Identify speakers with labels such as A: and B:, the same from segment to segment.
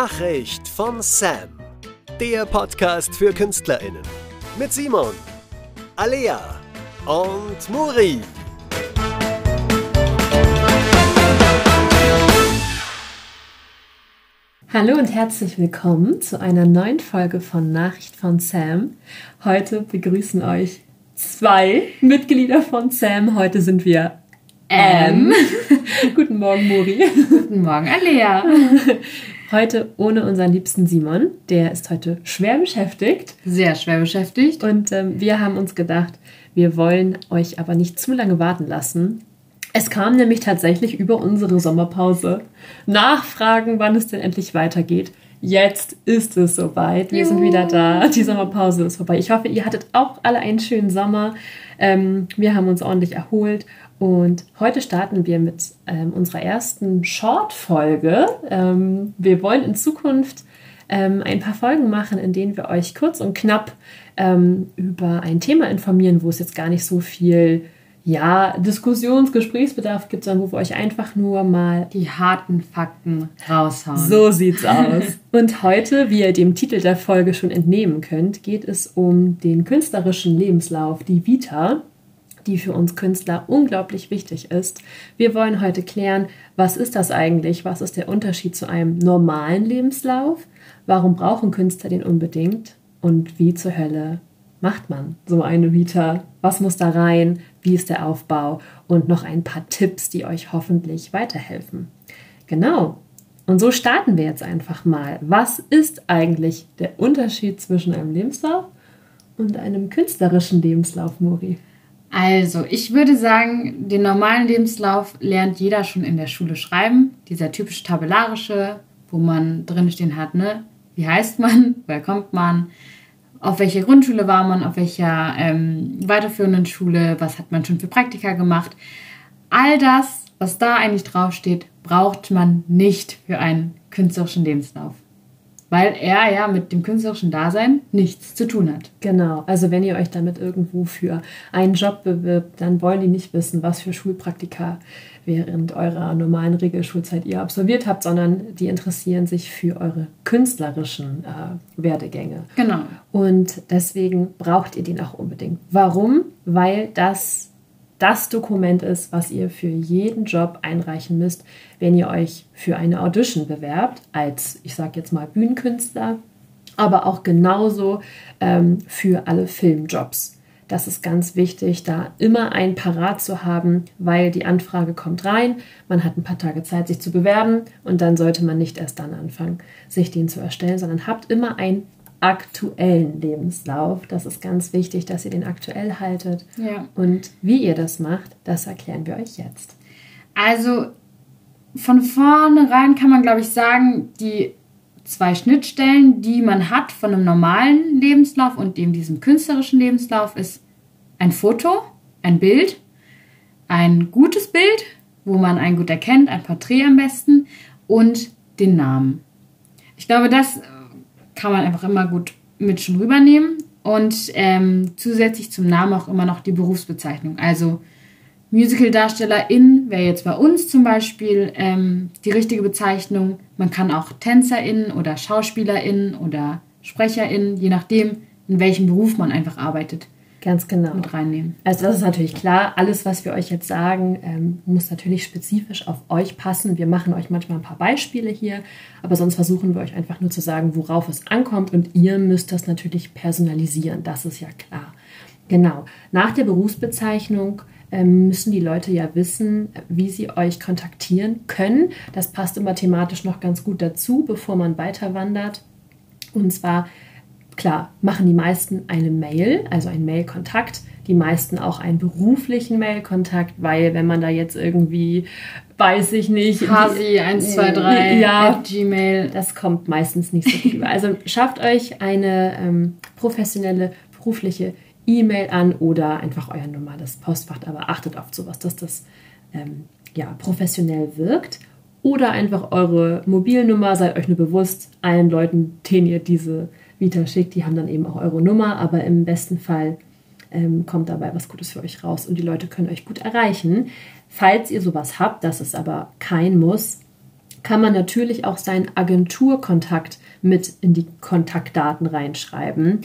A: Nachricht von Sam. Der Podcast für KünstlerInnen. Mit Simon, Alea und Muri.
B: Hallo und herzlich willkommen zu einer neuen Folge von Nachricht von Sam. Heute begrüßen euch zwei Mitglieder von Sam. Heute sind wir M. Guten Morgen, Muri.
C: Guten Morgen, Alea.
B: Heute ohne unseren liebsten Simon. Der ist heute schwer beschäftigt.
C: Sehr schwer beschäftigt.
B: Und ähm, wir haben uns gedacht, wir wollen euch aber nicht zu lange warten lassen. Es kam nämlich tatsächlich über unsere Sommerpause Nachfragen, wann es denn endlich weitergeht. Jetzt ist es soweit. Wir Juhu. sind wieder da. Die Sommerpause ist vorbei. Ich hoffe, ihr hattet auch alle einen schönen Sommer. Ähm, wir haben uns ordentlich erholt und heute starten wir mit ähm, unserer ersten Short-Folge. Ähm, wir wollen in Zukunft ähm, ein paar Folgen machen, in denen wir euch kurz und knapp ähm, über ein Thema informieren, wo es jetzt gar nicht so viel ja, Diskussions-, Gesprächsbedarf gibt, sondern wo wir euch einfach nur mal
C: die harten Fakten raushauen.
B: So sieht's aus. und heute, wie ihr dem Titel der Folge schon entnehmen könnt, geht es um den künstlerischen Lebenslauf, die Vita die für uns Künstler unglaublich wichtig ist. Wir wollen heute klären, was ist das eigentlich? Was ist der Unterschied zu einem normalen Lebenslauf? Warum brauchen Künstler den unbedingt? Und wie zur Hölle macht man so eine Vita? Was muss da rein? Wie ist der Aufbau? Und noch ein paar Tipps, die euch hoffentlich weiterhelfen. Genau. Und so starten wir jetzt einfach mal. Was ist eigentlich der Unterschied zwischen einem Lebenslauf und einem künstlerischen Lebenslauf, Mori?
C: Also, ich würde sagen, den normalen Lebenslauf lernt jeder schon in der Schule schreiben. Dieser typisch tabellarische, wo man drinstehen hat, ne? Wie heißt man? Woher kommt man? Auf welcher Grundschule war man? Auf welcher ähm, weiterführenden Schule? Was hat man schon für Praktika gemacht? All das, was da eigentlich draufsteht, braucht man nicht für einen künstlerischen Lebenslauf weil er ja mit dem künstlerischen Dasein nichts zu tun hat.
B: Genau, also wenn ihr euch damit irgendwo für einen Job bewirbt, dann wollen die nicht wissen, was für Schulpraktika während eurer normalen Regelschulzeit ihr absolviert habt, sondern die interessieren sich für eure künstlerischen äh, Werdegänge.
C: Genau.
B: Und deswegen braucht ihr den auch unbedingt. Warum? Weil das das Dokument ist, was ihr für jeden Job einreichen müsst, wenn ihr euch für eine Audition bewerbt, als, ich sage jetzt mal, Bühnenkünstler, aber auch genauso ähm, für alle Filmjobs. Das ist ganz wichtig, da immer ein Parat zu haben, weil die Anfrage kommt rein, man hat ein paar Tage Zeit, sich zu bewerben und dann sollte man nicht erst dann anfangen, sich den zu erstellen, sondern habt immer ein aktuellen Lebenslauf. Das ist ganz wichtig, dass ihr den aktuell haltet.
C: Ja.
B: Und wie ihr das macht, das erklären wir euch jetzt.
C: Also von vornherein kann man, glaube ich, sagen, die zwei Schnittstellen, die man hat von einem normalen Lebenslauf und dem diesem künstlerischen Lebenslauf, ist ein Foto, ein Bild, ein gutes Bild, wo man einen gut erkennt, ein Porträt am besten und den Namen. Ich glaube, das kann man einfach immer gut mit schon rübernehmen. Und ähm, zusätzlich zum Namen auch immer noch die Berufsbezeichnung. Also Musical-DarstellerIn wäre jetzt bei uns zum Beispiel ähm, die richtige Bezeichnung. Man kann auch TänzerInnen oder SchauspielerInnen oder SprecherInnen, je nachdem, in welchem Beruf man einfach arbeitet.
B: Ganz genau.
C: Mit reinnehmen.
B: Also das ist natürlich klar. Alles, was wir euch jetzt sagen, ähm, muss natürlich spezifisch auf euch passen. Wir machen euch manchmal ein paar Beispiele hier, aber sonst versuchen wir euch einfach nur zu sagen, worauf es ankommt und ihr müsst das natürlich personalisieren. Das ist ja klar. Genau. Nach der Berufsbezeichnung ähm, müssen die Leute ja wissen, wie sie euch kontaktieren können. Das passt immer thematisch noch ganz gut dazu, bevor man weiter wandert. Und zwar Klar, machen die meisten eine Mail, also einen Mailkontakt, die meisten auch einen beruflichen Mailkontakt, weil wenn man da jetzt irgendwie, weiß ich nicht,
C: Hasi 123
B: ja, Gmail, das kommt meistens nicht so gut über. Also schafft euch eine ähm, professionelle berufliche E-Mail an oder einfach euer normales Postfach, aber achtet auf sowas, dass das ähm, ja, professionell wirkt. Oder einfach eure Mobilnummer, seid euch nur bewusst, allen Leuten, denen ihr diese Vita schickt, die haben dann eben auch eure Nummer, aber im besten Fall ähm, kommt dabei was Gutes für euch raus und die Leute können euch gut erreichen. Falls ihr sowas habt, das ist aber kein Muss, kann man natürlich auch seinen Agenturkontakt mit in die Kontaktdaten reinschreiben.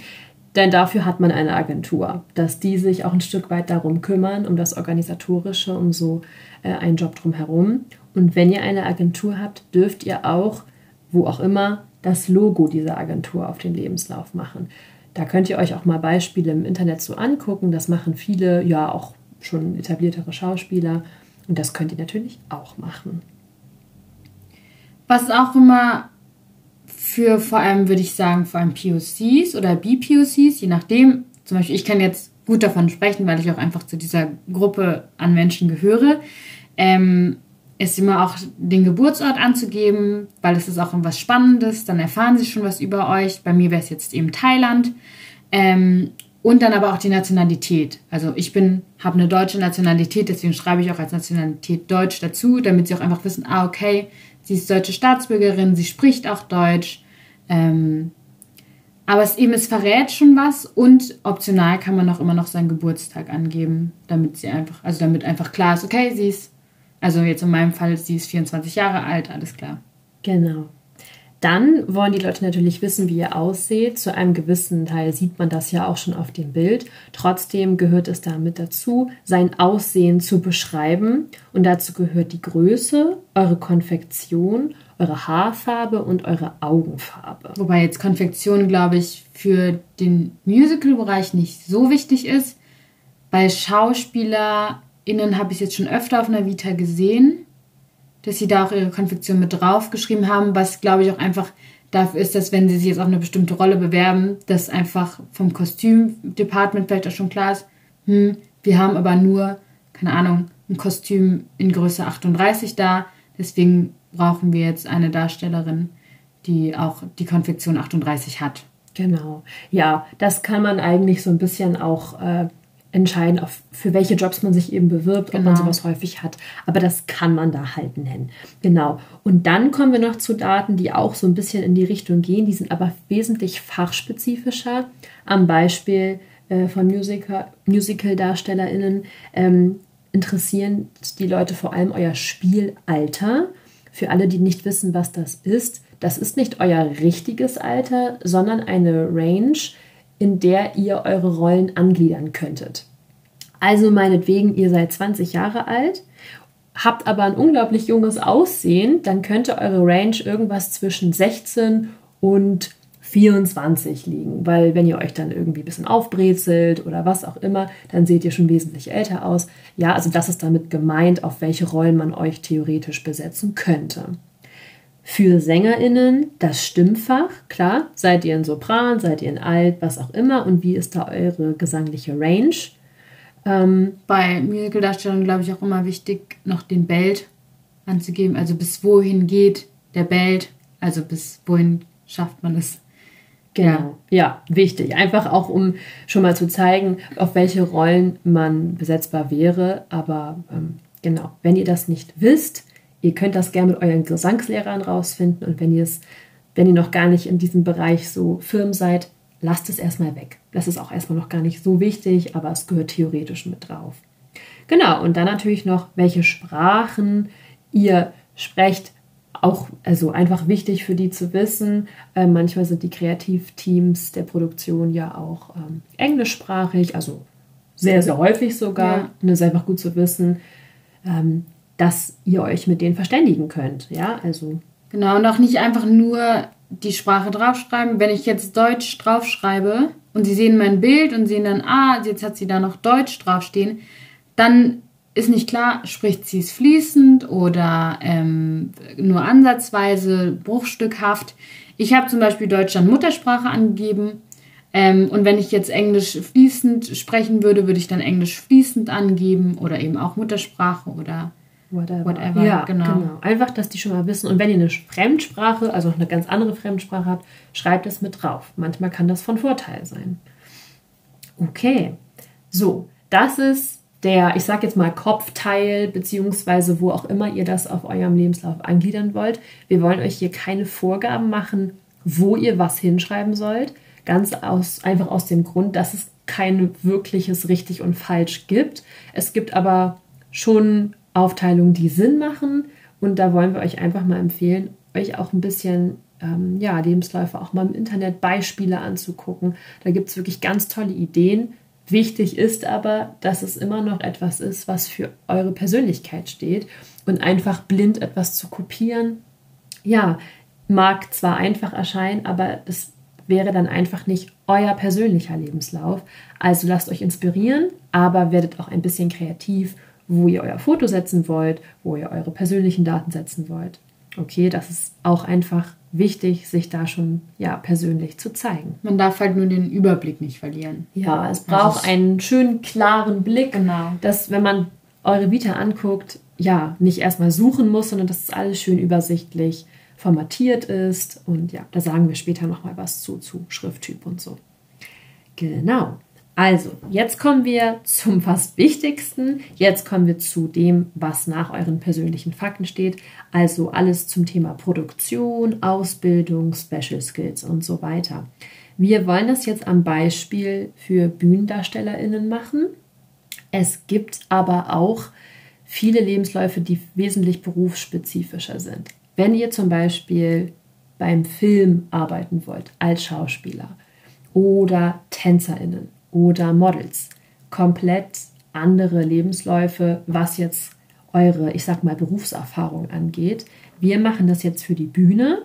B: Denn dafür hat man eine Agentur, dass die sich auch ein Stück weit darum kümmern, um das Organisatorische, um so äh, einen Job drumherum. Und wenn ihr eine Agentur habt, dürft ihr auch, wo auch immer, das Logo dieser Agentur auf den Lebenslauf machen. Da könnt ihr euch auch mal Beispiele im Internet so angucken. Das machen viele, ja auch schon etabliertere Schauspieler. Und das könnt ihr natürlich auch machen.
C: Was auch immer für vor allem, würde ich sagen, vor allem POCs oder BPOCs, je nachdem. Zum Beispiel, ich kann jetzt gut davon sprechen, weil ich auch einfach zu dieser Gruppe an Menschen gehöre. Ähm, ist immer auch den Geburtsort anzugeben, weil es ist auch was Spannendes, dann erfahren sie schon was über euch. Bei mir wäre es jetzt eben Thailand. Ähm, und dann aber auch die Nationalität. Also ich bin, habe eine deutsche Nationalität, deswegen schreibe ich auch als Nationalität Deutsch dazu, damit sie auch einfach wissen, ah, okay, sie ist deutsche Staatsbürgerin, sie spricht auch Deutsch. Ähm, aber es eben, es verrät schon was und optional kann man auch immer noch seinen Geburtstag angeben, damit sie einfach, also damit einfach klar ist, okay, sie ist, also jetzt in meinem Fall, sie ist 24 Jahre alt, alles klar.
B: Genau. Dann wollen die Leute natürlich wissen, wie ihr aussieht. Zu einem gewissen Teil sieht man das ja auch schon auf dem Bild. Trotzdem gehört es damit dazu, sein Aussehen zu beschreiben. Und dazu gehört die Größe, eure Konfektion, eure Haarfarbe und eure Augenfarbe.
C: Wobei jetzt Konfektion, glaube ich, für den Musical-Bereich nicht so wichtig ist. Bei SchauspielerInnen habe ich jetzt schon öfter auf einer Vita gesehen dass sie da auch ihre Konfektion mit draufgeschrieben haben, was glaube ich auch einfach dafür ist, dass wenn sie sich jetzt auf eine bestimmte Rolle bewerben, dass einfach vom Kostümdepartment vielleicht auch schon klar ist, hm, wir haben aber nur, keine Ahnung, ein Kostüm in Größe 38 da, deswegen brauchen wir jetzt eine Darstellerin, die auch die Konfektion 38 hat.
B: Genau. Ja, das kann man eigentlich so ein bisschen auch äh, entscheiden, auf, für welche Jobs man sich eben bewirbt, genau. ob man sowas häufig hat. Aber das kann man da halt nennen. Genau. Und dann kommen wir noch zu Daten, die auch so ein bisschen in die Richtung gehen. Die sind aber wesentlich fachspezifischer. Am Beispiel äh, von Musical, Musical-DarstellerInnen ähm, interessieren die Leute vor allem euer Spielalter. Für alle, die nicht wissen, was das ist, das ist nicht euer richtiges Alter, sondern eine Range, in der ihr eure Rollen angliedern könntet. Also meinetwegen, ihr seid 20 Jahre alt, habt aber ein unglaublich junges Aussehen, dann könnte eure Range irgendwas zwischen 16 und 24 liegen, weil wenn ihr euch dann irgendwie ein bisschen aufbrezelt oder was auch immer, dann seht ihr schon wesentlich älter aus. Ja, also das ist damit gemeint, auf welche Rollen man euch theoretisch besetzen könnte. Für SängerInnen das Stimmfach, klar, seid ihr ein Sopran, seid ihr ein Alt, was auch immer und wie ist da eure gesangliche Range?
C: Ähm, Bei Musicaldarstellern glaube ich auch immer wichtig, noch den Belt anzugeben, also bis wohin geht der Belt, also bis wohin schafft man es.
B: Genau, ja. ja, wichtig. Einfach auch, um schon mal zu zeigen, auf welche Rollen man besetzbar wäre. Aber ähm, genau, wenn ihr das nicht wisst, Ihr könnt das gerne mit euren Gesangslehrern rausfinden und wenn ihr es, wenn ihr noch gar nicht in diesem Bereich so firm seid, lasst es erstmal weg. Das ist auch erstmal noch gar nicht so wichtig, aber es gehört theoretisch mit drauf. Genau, und dann natürlich noch, welche Sprachen ihr sprecht, auch also einfach wichtig für die zu wissen. Äh, manchmal sind die Kreativteams der Produktion ja auch ähm, englischsprachig, also sehr, sehr häufig sogar. Ja. Und das ist einfach gut zu wissen. Ähm, dass ihr euch mit denen verständigen könnt. Ja, also.
C: Genau, und auch nicht einfach nur die Sprache draufschreiben. Wenn ich jetzt Deutsch draufschreibe und sie sehen mein Bild und sehen dann, ah, jetzt hat sie da noch Deutsch draufstehen, dann ist nicht klar, spricht sie es fließend oder ähm, nur ansatzweise, bruchstückhaft. Ich habe zum Beispiel Deutschland Muttersprache angegeben. Ähm, und wenn ich jetzt Englisch fließend sprechen würde, würde ich dann Englisch fließend angeben oder eben auch Muttersprache oder
B: whatever. whatever. Ja, genau. genau. Einfach, dass die schon mal wissen. Und wenn ihr eine Fremdsprache, also eine ganz andere Fremdsprache habt, schreibt es mit drauf. Manchmal kann das von Vorteil sein. Okay, so, das ist der, ich sag jetzt mal, Kopfteil, beziehungsweise wo auch immer ihr das auf eurem Lebenslauf angliedern wollt. Wir wollen euch hier keine Vorgaben machen, wo ihr was hinschreiben sollt. Ganz aus, einfach aus dem Grund, dass es kein wirkliches richtig und falsch gibt. Es gibt aber schon Aufteilungen, die Sinn machen Und da wollen wir euch einfach mal empfehlen, euch auch ein bisschen ähm, ja, Lebensläufe auch mal im Internet Beispiele anzugucken. Da gibt es wirklich ganz tolle Ideen. Wichtig ist aber, dass es immer noch etwas ist, was für eure Persönlichkeit steht und einfach blind etwas zu kopieren. Ja, mag zwar einfach erscheinen, aber das wäre dann einfach nicht euer persönlicher Lebenslauf. Also lasst euch inspirieren, aber werdet auch ein bisschen kreativ, wo ihr euer Foto setzen wollt, wo ihr eure persönlichen Daten setzen wollt. Okay, das ist auch einfach wichtig, sich da schon ja persönlich zu zeigen.
C: Man darf halt nur den Überblick nicht verlieren.
B: Ja, es braucht also einen schönen klaren Blick,
C: genau.
B: dass wenn man eure Vita anguckt, ja, nicht erstmal suchen muss, sondern dass es alles schön übersichtlich formatiert ist und ja, da sagen wir später noch mal was zu zu Schrifttyp und so. Genau. Also, jetzt kommen wir zum fast Wichtigsten. Jetzt kommen wir zu dem, was nach euren persönlichen Fakten steht. Also alles zum Thema Produktion, Ausbildung, Special Skills und so weiter. Wir wollen das jetzt am Beispiel für BühnendarstellerInnen machen. Es gibt aber auch viele Lebensläufe, die wesentlich berufsspezifischer sind. Wenn ihr zum Beispiel beim Film arbeiten wollt, als Schauspieler oder TänzerInnen oder Models. Komplett andere Lebensläufe, was jetzt eure, ich sag mal, Berufserfahrung angeht. Wir machen das jetzt für die Bühne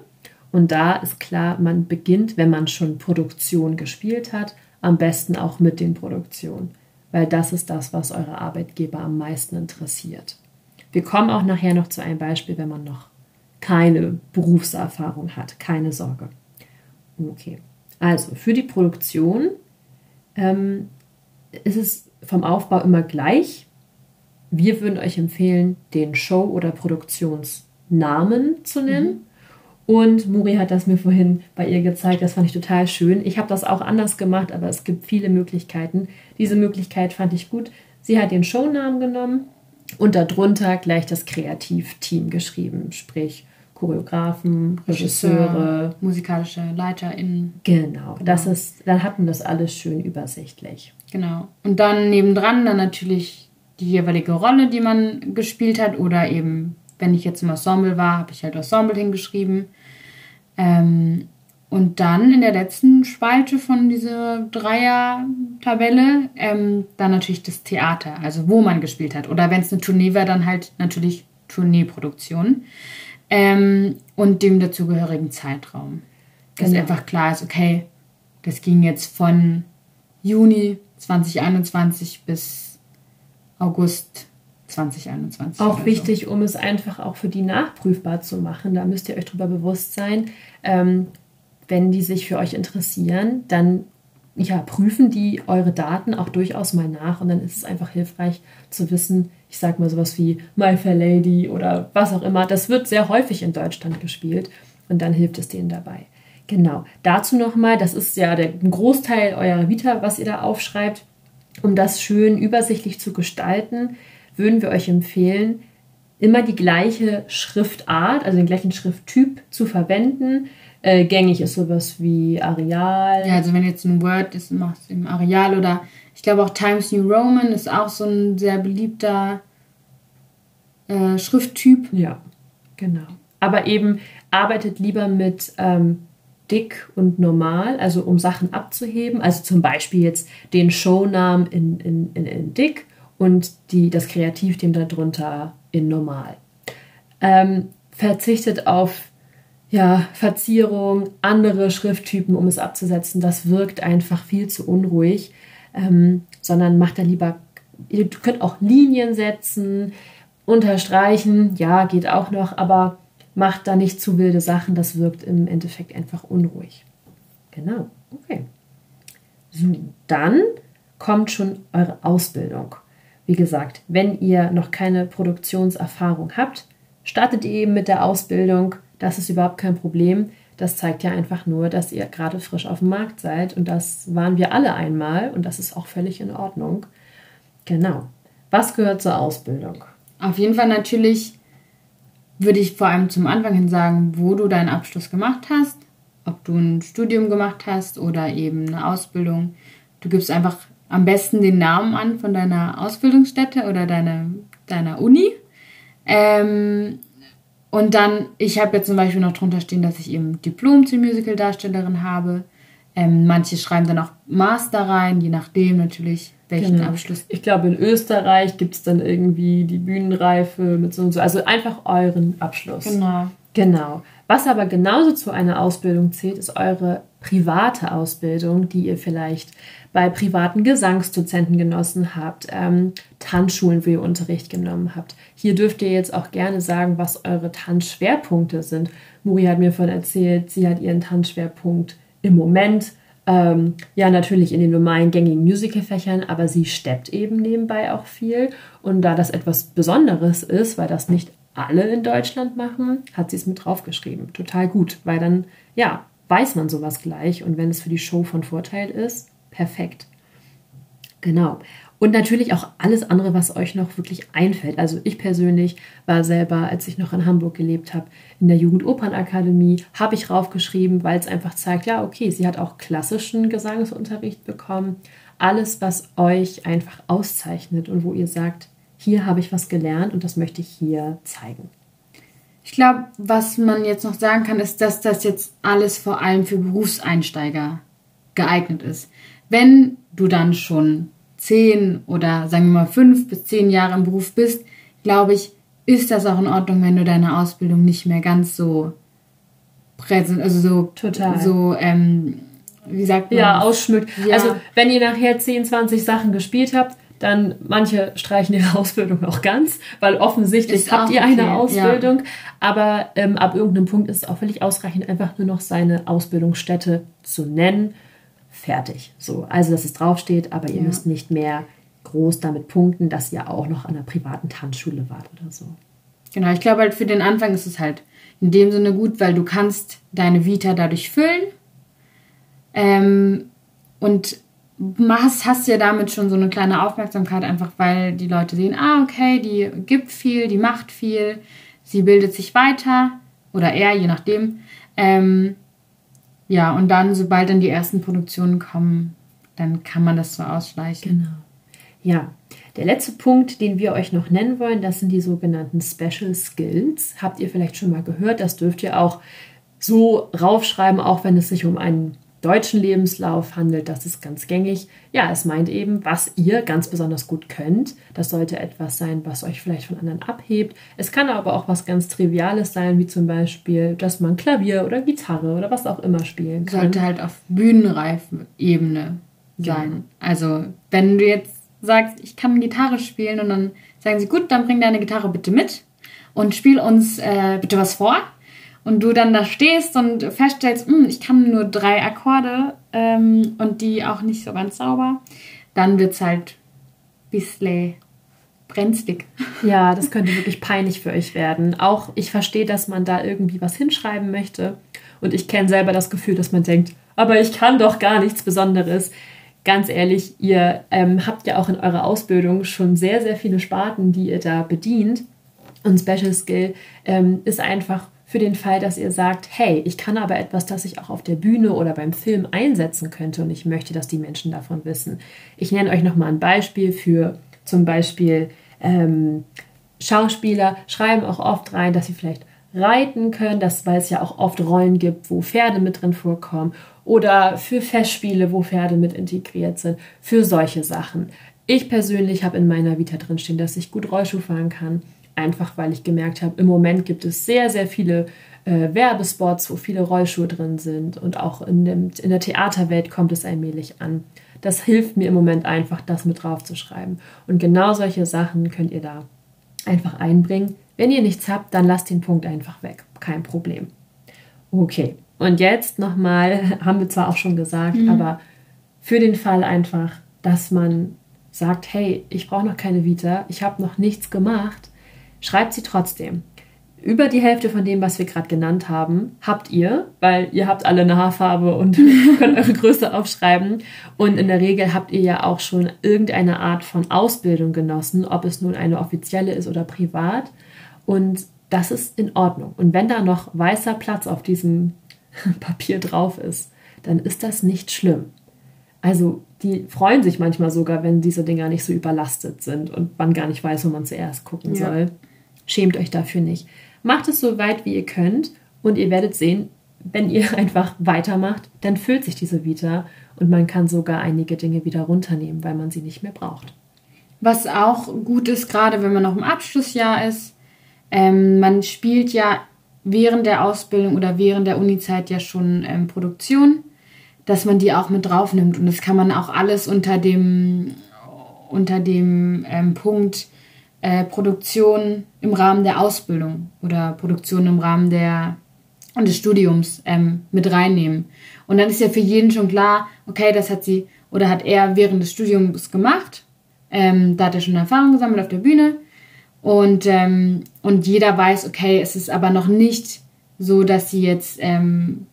B: und da ist klar, man beginnt, wenn man schon Produktion gespielt hat, am besten auch mit den Produktionen, weil das ist das, was eure Arbeitgeber am meisten interessiert. Wir kommen auch nachher noch zu einem Beispiel, wenn man noch keine Berufserfahrung hat. Keine Sorge. Okay. Also für die Produktion ähm, ist es vom Aufbau immer gleich. Wir würden euch empfehlen, den Show- oder Produktionsnamen zu nennen. Mhm. Und Muri hat das mir vorhin bei ihr gezeigt. Das fand ich total schön. Ich habe das auch anders gemacht, aber es gibt viele Möglichkeiten. Diese Möglichkeit fand ich gut. Sie hat den Shownamen genommen und darunter gleich das Kreativteam geschrieben, sprich Choreografen, Regisseure,
C: musikalische LeiterInnen.
B: Genau, genau, das ist, dann hat man das alles schön übersichtlich.
C: Genau. Und dann nebendran dann natürlich die jeweilige Rolle, die man gespielt hat, oder eben, wenn ich jetzt im Ensemble war, habe ich halt Ensemble hingeschrieben. Ähm, und dann in der letzten Spalte von dieser Dreier-Tabelle ähm, dann natürlich das Theater, also wo man gespielt hat. Oder wenn es eine Tournee war, dann halt natürlich Tourneeproduktion ähm, und dem dazugehörigen Zeitraum. Dass genau. einfach klar ist, okay, das ging jetzt von Juni 2021 bis August 2021.
B: Auch wichtig, so. um es einfach auch für die nachprüfbar zu machen. Da müsst ihr euch darüber bewusst sein. Ähm, wenn die sich für euch interessieren, dann ja, prüfen die eure Daten auch durchaus mal nach und dann ist es einfach hilfreich zu wissen, ich sag mal sowas wie My Fair Lady oder was auch immer. Das wird sehr häufig in Deutschland gespielt und dann hilft es denen dabei. Genau. Dazu nochmal, das ist ja der Großteil eurer Vita, was ihr da aufschreibt. Um das schön übersichtlich zu gestalten, würden wir euch empfehlen, immer die gleiche Schriftart, also den gleichen Schrifttyp zu verwenden. Äh, gängig ist sowas wie Areal.
C: Ja, also wenn jetzt ein Word ist, machst du im Areal oder ich glaube auch Times New Roman ist auch so ein sehr beliebter äh, Schrifttyp.
B: Ja, genau. Aber eben arbeitet lieber mit ähm, dick und normal, also um Sachen abzuheben. Also zum Beispiel jetzt den Shownamen in, in, in, in dick und die, das Kreativteam darunter in normal. Ähm, verzichtet auf ja, Verzierung, andere Schrifttypen, um es abzusetzen. Das wirkt einfach viel zu unruhig ähm, sondern macht da lieber, ihr könnt auch Linien setzen, unterstreichen, ja, geht auch noch, aber macht da nicht zu wilde Sachen, das wirkt im Endeffekt einfach unruhig. Genau, okay. So, dann kommt schon eure Ausbildung. Wie gesagt, wenn ihr noch keine Produktionserfahrung habt, startet ihr eben mit der Ausbildung. Das ist überhaupt kein Problem. Das zeigt ja einfach nur, dass ihr gerade frisch auf dem Markt seid und das waren wir alle einmal und das ist auch völlig in Ordnung. Genau. Was gehört zur Ausbildung?
C: Auf jeden Fall natürlich würde ich vor allem zum Anfang hin sagen, wo du deinen Abschluss gemacht hast, ob du ein Studium gemacht hast oder eben eine Ausbildung. Du gibst einfach am besten den Namen an von deiner Ausbildungsstätte oder deiner, deiner Uni. Ähm, Und dann, ich habe jetzt zum Beispiel noch drunter stehen, dass ich eben Diplom zur Musical-Darstellerin habe. Ähm, manche schreiben dann auch Master rein, je nachdem natürlich, welchen
B: Genau.
C: Abschluss.
B: Ich glaube, in Österreich gibt es dann irgendwie die Bühnenreife mit so und so. Also einfach euren Abschluss.
C: Genau.
B: Genau. Was aber genauso zu einer Ausbildung zählt, ist eure private Ausbildung, die ihr vielleicht bei privaten Gesangsdozenten genossen habt, ähm, Tanzschulen, wo ihr Unterricht genommen habt. Hier dürft ihr jetzt auch gerne sagen, was eure Tanzschwerpunkte sind. Muri hat mir vorhin erzählt, sie hat ihren Tanzschwerpunkt im Moment ähm, ja, natürlich in den normalen gängigen Musicalfächern, aber sie steppt eben nebenbei auch viel. Und da das etwas Besonderes ist, weil das nicht alle in Deutschland machen, hat sie es mit draufgeschrieben. Total gut, weil dann, ja, weiß man sowas gleich. Und wenn es für die Show von Vorteil ist, perfekt. Genau. Und natürlich auch alles andere, was euch noch wirklich einfällt. Also ich persönlich war selber, als ich noch in Hamburg gelebt habe, in der Jugendopernakademie, habe ich raufgeschrieben, weil es einfach zeigt, ja, okay, sie hat auch klassischen Gesangsunterricht bekommen. Alles, was euch einfach auszeichnet und wo ihr sagt, hier habe ich was gelernt und das möchte ich hier zeigen.
C: Ich glaube, was man jetzt noch sagen kann, ist, dass das jetzt alles vor allem für Berufseinsteiger geeignet ist. Wenn du dann schon zehn oder sagen wir mal fünf bis zehn Jahre im Beruf bist, glaube ich, ist das auch in Ordnung, wenn du deine Ausbildung nicht mehr ganz so präsent, also so,
B: Total.
C: so, ähm, wie sagt man?
B: Ja, ausschmückt.
C: Ja.
B: Also, wenn ihr nachher 10, 20 Sachen gespielt habt, dann manche streichen ihre Ausbildung auch ganz, weil offensichtlich
C: Ist
B: habt ihr eine
C: okay,
B: Ausbildung. Aber ähm, ab irgendeinem Punkt ist es auch völlig ausreichend, einfach nur noch seine Ausbildungsstätte zu nennen. Fertig. So, also dass es draufsteht, aber ihr
C: Ja.
B: müsst nicht mehr groß damit punkten, dass ihr auch noch an einer privaten Tanzschule wart oder so.
C: Genau, ich glaube halt für den Anfang ist es halt in dem Sinne gut, weil du kannst deine Vita dadurch füllen ähm, und hast, hast ja damit schon so eine kleine Aufmerksamkeit, einfach weil die Leute sehen, ah, okay, die gibt viel, die macht viel, sie bildet sich weiter oder er, je nachdem. Ähm, ja, und dann, sobald dann die ersten Produktionen kommen, dann kann man das so ausschleichen.
B: Genau. Ja, der letzte Punkt, den wir euch noch nennen wollen, das sind die sogenannten Special Skills. Habt ihr vielleicht schon mal gehört? Das dürft ihr auch so raufschreiben, auch wenn es sich um einen deutschen Lebenslauf handelt. Das ist ganz gängig. Ja, es meint eben, was ihr ganz besonders gut könnt. Das sollte etwas sein, was euch vielleicht von anderen abhebt. Es kann aber auch was ganz Triviales sein, wie zum Beispiel, dass man Klavier oder Gitarre oder was auch immer spielen kann.
C: sollte halt auf bühnenreifen Ebene sein. Also, wenn du jetzt sagst, ich kann Gitarre spielen und dann sagen sie, gut, dann bring deine Gitarre bitte mit und spiel uns äh, bitte was vor. Und du dann da stehst und feststellst, "Hm, ich kann nur drei Akkorde ähm, und die auch nicht so ganz sauber, dann wird's halt bisschen brenzlig.
B: Ja, das könnte wirklich peinlich für euch werden. Auch ich verstehe, dass man da irgendwie was hinschreiben möchte. Und ich kenne selber das Gefühl, dass man denkt, aber ich kann doch gar nichts Besonderes. Ganz ehrlich, ihr ähm, habt ja auch in eurer Ausbildung schon sehr, sehr viele Sparten, die ihr da bedient. Und Special Skill ähm, ist einfach für den Fall, dass ihr sagt, hey, ich kann aber etwas, das ich auch auf der Bühne oder beim Film einsetzen könnte und ich möchte, dass die Menschen davon wissen. Ich nenne euch nochmal ein Beispiel für zum Beispiel ähm, Schauspieler schreiben auch oft rein, dass sie vielleicht reiten können, das, weil es ja auch oft Rollen gibt, wo Pferde mit drin vorkommen oder für Festspiele, wo Pferde mit integriert sind, für solche Sachen. Ich persönlich habe in meiner Vita drinstehen, dass ich gut Rollschuh fahren kann, einfach weil ich gemerkt habe, im Moment gibt es sehr, sehr viele äh, Werbespots, wo viele Rollschuhe drin sind und auch in, dem, in der Theaterwelt kommt es allmählich an. Das hilft mir im Moment einfach, das mit drauf zu schreiben. Und genau solche Sachen könnt ihr da einfach einbringen. Wenn ihr nichts habt, dann lasst den Punkt einfach weg. Kein Problem. Okay. Und jetzt nochmal, haben wir zwar auch schon gesagt, aber für den Fall einfach, dass man sagt, hey, ich brauche noch keine Vita, ich habe noch nichts gemacht, schreibt sie trotzdem. Über die Hälfte von dem, was wir gerade genannt haben, habt ihr, weil ihr habt alle eine Haarfarbe und könnt eure Größe aufschreiben. Und in der Regel habt ihr ja auch schon irgendeine Art von Ausbildung genossen, ob es nun eine offizielle ist oder privat. Und das ist in Ordnung. Und wenn da noch weißer Platz auf diesem Papier drauf ist, dann ist das nicht schlimm. Also die freuen sich manchmal sogar, wenn diese Dinger nicht so überlastet sind und man gar nicht weiß, wo man zuerst gucken
C: Ja.
B: soll. Schämt euch dafür nicht. Macht es so weit, wie ihr könnt und ihr werdet sehen, wenn ihr einfach weitermacht, dann füllt sich diese Vita und man kann sogar einige Dinge wieder runternehmen, weil man sie nicht mehr braucht.
C: Was auch gut ist, gerade wenn man noch im Abschlussjahr ist, ähm, man spielt ja während der Ausbildung oder während der Unizeit ja schon ähm, Produktion, dass man die auch mit draufnimmt. Und das kann man auch alles unter dem, unter dem ähm, Punkt äh, Produktion im Rahmen der Ausbildung oder Produktion im Rahmen der, des Studiums ähm, mit reinnehmen. Und dann ist ja für jeden schon klar, okay, das hat sie oder hat er während des Studiums gemacht. Ähm, da hat er schon Erfahrung gesammelt auf der Bühne. Und, ähm, und jeder weiß, okay, es ist aber noch nicht so, dass sie jetzt ähm,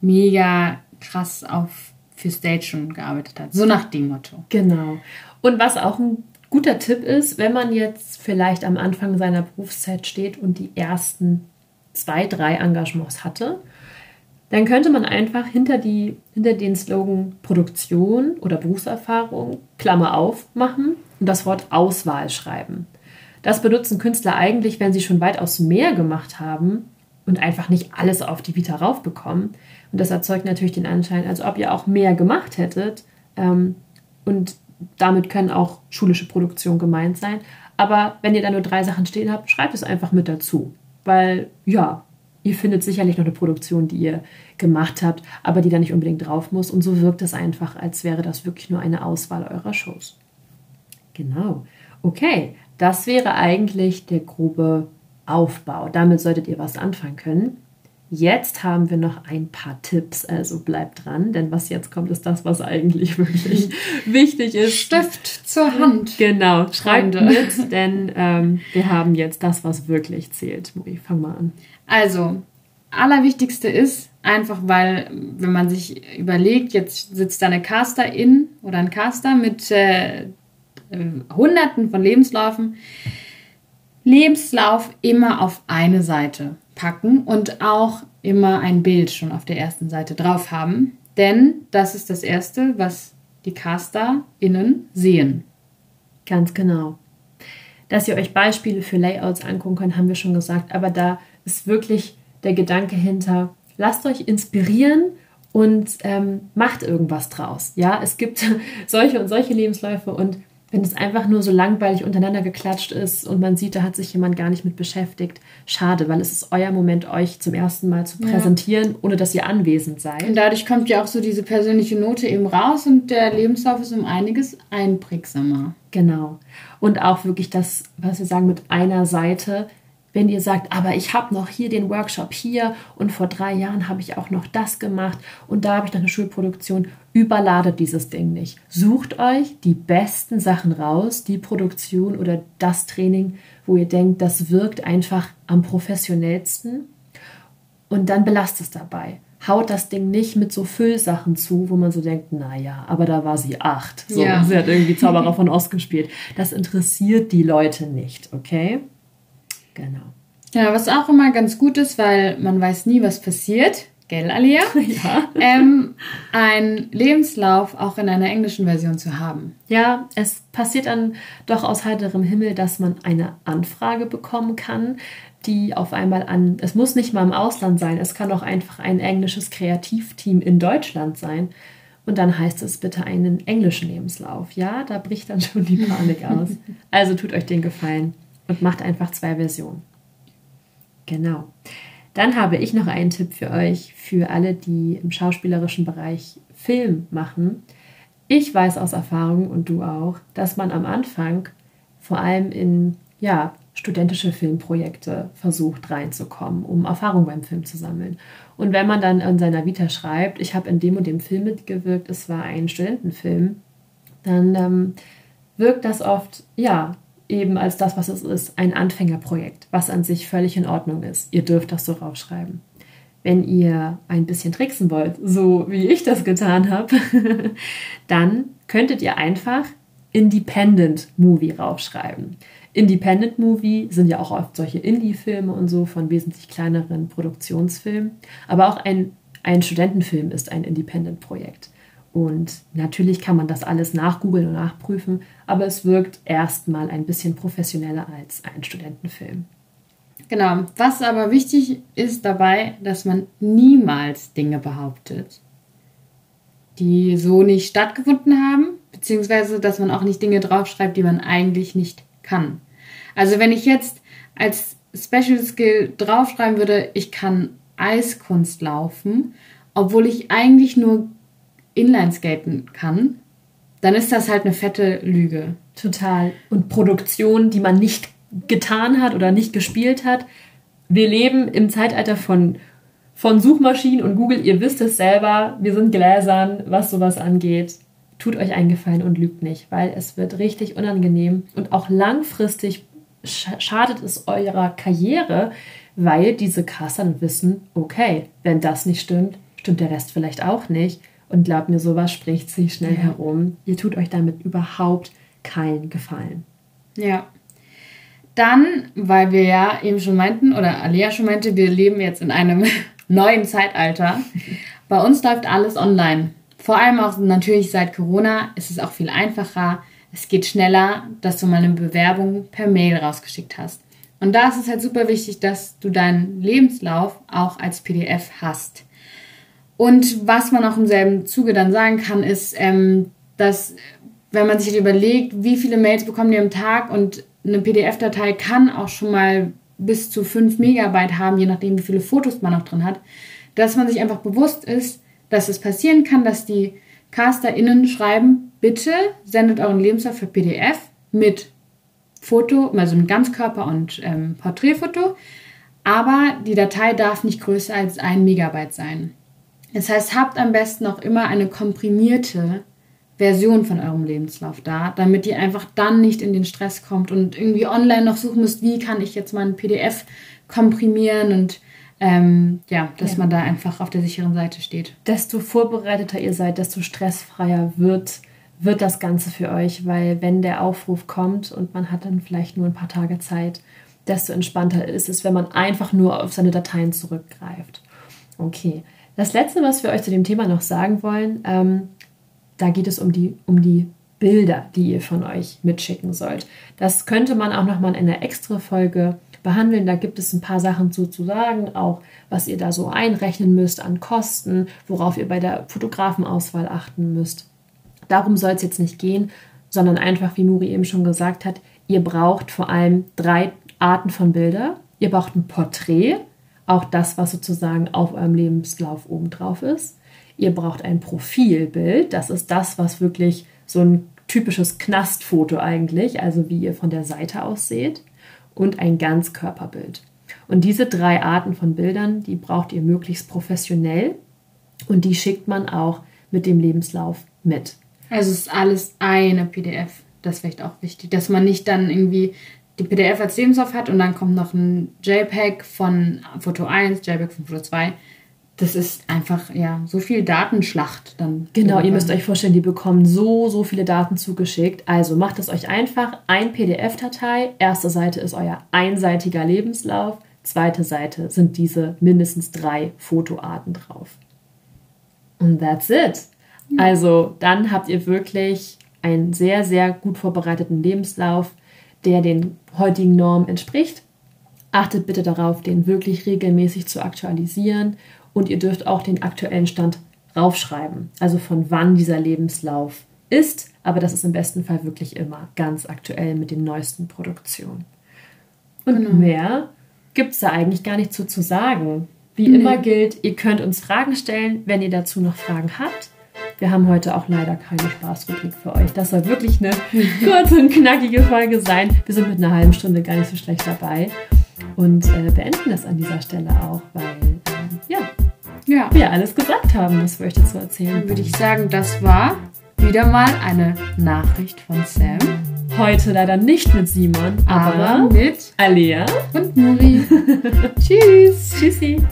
C: mega krass auf für Stage schon gearbeitet hat. So nach dem Motto.
B: Genau. Und was auch ein guter Tipp ist, wenn man jetzt vielleicht am Anfang seiner Berufszeit steht und die ersten zwei, drei Engagements hatte, dann könnte man einfach hinter, die, hinter den Slogan Produktion oder Berufserfahrung, Klammer auf, machen und das Wort Auswahl schreiben. Das benutzen Künstler eigentlich, wenn sie schon weitaus mehr gemacht haben und einfach nicht alles auf die Vita raufbekommen. Und das erzeugt natürlich den Anschein, als ob ihr auch mehr gemacht hättet. Ähm, und damit können auch schulische Produktionen gemeint sein. Aber wenn ihr da nur drei Sachen stehen habt, schreibt es einfach mit dazu. Weil, ja, ihr findet sicherlich noch eine Produktion, die ihr gemacht habt, aber die da nicht unbedingt drauf muss. Und so wirkt es einfach, als wäre das wirklich nur eine Auswahl eurer Shows. Genau. Okay, das wäre eigentlich der grobe Aufbau. Damit solltet ihr was anfangen können. Jetzt haben wir noch ein paar Tipps, also bleibt dran, denn was jetzt kommt, ist das, was eigentlich wirklich wichtig ist.
C: Stift zur Hand.
B: Genau, schreibt mit, denn ähm, wir haben jetzt das, was wirklich zählt. Muri, fang mal an.
C: Also, allerwichtigste ist einfach, weil, wenn man sich überlegt, jetzt sitzt da eine Casterin oder ein Caster mit äh, äh, Hunderten von Lebensläufen, Lebenslauf immer auf eine Seite packen und auch immer ein Bild schon auf der ersten Seite drauf haben. Denn das ist das Erste, was die CasterInnen sehen.
B: Ganz genau. Dass ihr euch Beispiele für Layouts angucken könnt, haben wir schon gesagt, aber da ist wirklich der Gedanke hinter, lasst euch inspirieren und ähm, macht irgendwas draus. Ja, es gibt solche und solche Lebensläufe und wenn es einfach nur so langweilig untereinander geklatscht ist und man sieht, da hat sich jemand gar nicht mit beschäftigt, schade, weil es ist euer Moment, euch zum ersten Mal zu präsentieren, ja. ohne dass ihr anwesend seid.
C: Und dadurch kommt ja auch so diese persönliche Note eben raus und der Lebenslauf ist um einiges einprägsamer.
B: Genau. Und auch wirklich das, was wir sagen, mit einer Seite wenn ihr sagt, aber ich habe noch hier den Workshop hier und vor drei Jahren habe ich auch noch das gemacht und da habe ich noch eine Schulproduktion, überladet dieses Ding nicht. Sucht euch die besten Sachen raus, die Produktion oder das Training, wo ihr denkt, das wirkt einfach am professionellsten und dann belasst es dabei. Haut das Ding nicht mit so Füllsachen zu, wo man so denkt, naja, aber da war sie acht. So, ja. sie hat irgendwie Zauberer von Ost gespielt. Das interessiert die Leute nicht, okay? Genau.
C: Ja, was auch immer ganz gut ist, weil man weiß nie, was passiert. Gell, Alia?
B: Ja.
C: Ähm, ein Lebenslauf auch in einer englischen Version zu haben.
B: Ja, es passiert dann doch aus heiterem Himmel, dass man eine Anfrage bekommen kann, die auf einmal an, es muss nicht mal im Ausland sein, es kann auch einfach ein englisches Kreativteam in Deutschland sein. Und dann heißt es bitte einen englischen Lebenslauf. Ja, da bricht dann schon die Panik aus. Also tut euch den Gefallen und macht einfach zwei Versionen. Genau. Dann habe ich noch einen Tipp für euch, für alle, die im schauspielerischen Bereich Film machen. Ich weiß aus Erfahrung und du auch, dass man am Anfang vor allem in ja, studentische Filmprojekte versucht reinzukommen, um Erfahrung beim Film zu sammeln. Und wenn man dann in seiner Vita schreibt, ich habe in dem und dem Film mitgewirkt, es war ein Studentenfilm, dann ähm, wirkt das oft ja eben als das, was es ist, ein Anfängerprojekt, was an sich völlig in Ordnung ist. Ihr dürft das so raufschreiben. Wenn ihr ein bisschen tricksen wollt, so wie ich das getan habe, dann könntet ihr einfach Independent Movie raufschreiben. Independent Movie sind ja auch oft solche Indie-Filme und so von wesentlich kleineren Produktionsfilmen. Aber auch ein, ein Studentenfilm ist ein Independent-Projekt. Und natürlich kann man das alles nachgoogeln und nachprüfen, aber es wirkt erstmal ein bisschen professioneller als ein Studentenfilm.
C: Genau. Was aber wichtig ist dabei, dass man niemals Dinge behauptet, die so nicht stattgefunden haben, beziehungsweise dass man auch nicht Dinge draufschreibt, die man eigentlich nicht kann. Also wenn ich jetzt als Special Skill draufschreiben würde, ich kann Eiskunst laufen, obwohl ich eigentlich nur Inlineskaten kann, dann ist das halt eine fette Lüge.
B: Total. Und Produktion, die man nicht getan hat oder nicht gespielt hat. Wir leben im Zeitalter von, von Suchmaschinen und Google. Ihr wisst es selber. Wir sind gläsern, was sowas angeht. Tut euch einen Gefallen und lügt nicht, weil es wird richtig unangenehm und auch langfristig schadet es eurer Karriere, weil diese Caster wissen, okay, wenn das nicht stimmt, stimmt der Rest vielleicht auch nicht. Und glaubt mir, sowas spricht sich schnell ja. herum. Ihr tut euch damit überhaupt keinen Gefallen.
C: Ja. Dann, weil wir ja eben schon meinten, oder Alea schon meinte, wir leben jetzt in einem neuen Zeitalter. Bei uns läuft alles online. Vor allem auch natürlich seit Corona ist es auch viel einfacher. Es geht schneller, dass du mal eine Bewerbung per Mail rausgeschickt hast. Und da ist es halt super wichtig, dass du deinen Lebenslauf auch als PDF hast. Und was man auch im selben Zuge dann sagen kann, ist, ähm, dass wenn man sich überlegt, wie viele Mails bekommen die am Tag und eine PDF-Datei kann auch schon mal bis zu 5 Megabyte haben, je nachdem, wie viele Fotos man noch drin hat, dass man sich einfach bewusst ist, dass es passieren kann, dass die CasterInnen schreiben, bitte sendet euren Lebenslauf für PDF mit Foto, also mit Ganzkörper und ähm, Porträtfoto, aber die Datei darf nicht größer als ein Megabyte sein. Das heißt, habt am besten auch immer eine komprimierte Version von eurem Lebenslauf da, damit ihr einfach dann nicht in den Stress kommt und irgendwie online noch suchen müsst, wie kann ich jetzt mal ein PDF komprimieren und ähm, ja, dass ja. man da einfach auf der sicheren Seite steht.
B: Desto vorbereiteter ihr seid, desto stressfreier wird, wird das Ganze für euch, weil wenn der Aufruf kommt und man hat dann vielleicht nur ein paar Tage Zeit, desto entspannter ist es, wenn man einfach nur auf seine Dateien zurückgreift. Okay. Das letzte, was wir euch zu dem Thema noch sagen wollen, ähm, da geht es um die, um die Bilder, die ihr von euch mitschicken sollt. Das könnte man auch nochmal in einer extra Folge behandeln. Da gibt es ein paar Sachen zu, sagen, auch was ihr da so einrechnen müsst an Kosten, worauf ihr bei der Fotografenauswahl achten müsst. Darum soll es jetzt nicht gehen, sondern einfach, wie Nuri eben schon gesagt hat, ihr braucht vor allem drei Arten von Bilder. Ihr braucht ein Porträt, auch das, was sozusagen auf eurem Lebenslauf oben drauf ist. Ihr braucht ein Profilbild, das ist das, was wirklich so ein typisches Knastfoto eigentlich, also wie ihr von der Seite aus seht, und ein Ganzkörperbild. Und diese drei Arten von Bildern, die braucht ihr möglichst professionell und die schickt man auch mit dem Lebenslauf mit.
C: Also es ist alles eine PDF. Das ist vielleicht auch wichtig, dass man nicht dann irgendwie die PDF als Lebenslauf hat und dann kommt noch ein JPEG von Foto 1, JPEG von Foto 2. Das ist einfach, ja, so viel Datenschlacht dann.
B: Genau, ihr müsst euch vorstellen, die bekommen so, so viele Daten zugeschickt. Also macht es euch einfach. Ein PDF-Datei. Erste Seite ist euer einseitiger Lebenslauf. Zweite Seite sind diese mindestens drei Fotoarten drauf. Und that's it. Also dann habt ihr wirklich einen sehr, sehr gut vorbereiteten Lebenslauf der den heutigen Normen entspricht. Achtet bitte darauf, den wirklich regelmäßig zu aktualisieren und ihr dürft auch den aktuellen Stand raufschreiben, also von wann dieser Lebenslauf ist, aber das ist im besten Fall wirklich immer ganz aktuell mit den neuesten Produktionen. Und genau. mehr gibt es da eigentlich gar nicht zu, zu sagen. Wie nee. immer gilt, ihr könnt uns Fragen stellen, wenn ihr dazu noch Fragen habt. Wir haben heute auch leider keine Spaßrubrik für euch. Das soll wirklich eine kurze und knackige Folge sein. Wir sind mit einer halben Stunde gar nicht so schlecht dabei und äh, beenden das an dieser Stelle auch, weil äh, ja, ja, wir alles gesagt haben, was wir euch dazu erzählen.
C: Dann würde ich sagen, das war wieder mal eine Nachricht von Sam.
B: Heute leider nicht mit Simon, aber, aber
C: mit
B: Alea
C: und Muri. Tschüss.
B: Tschüssi.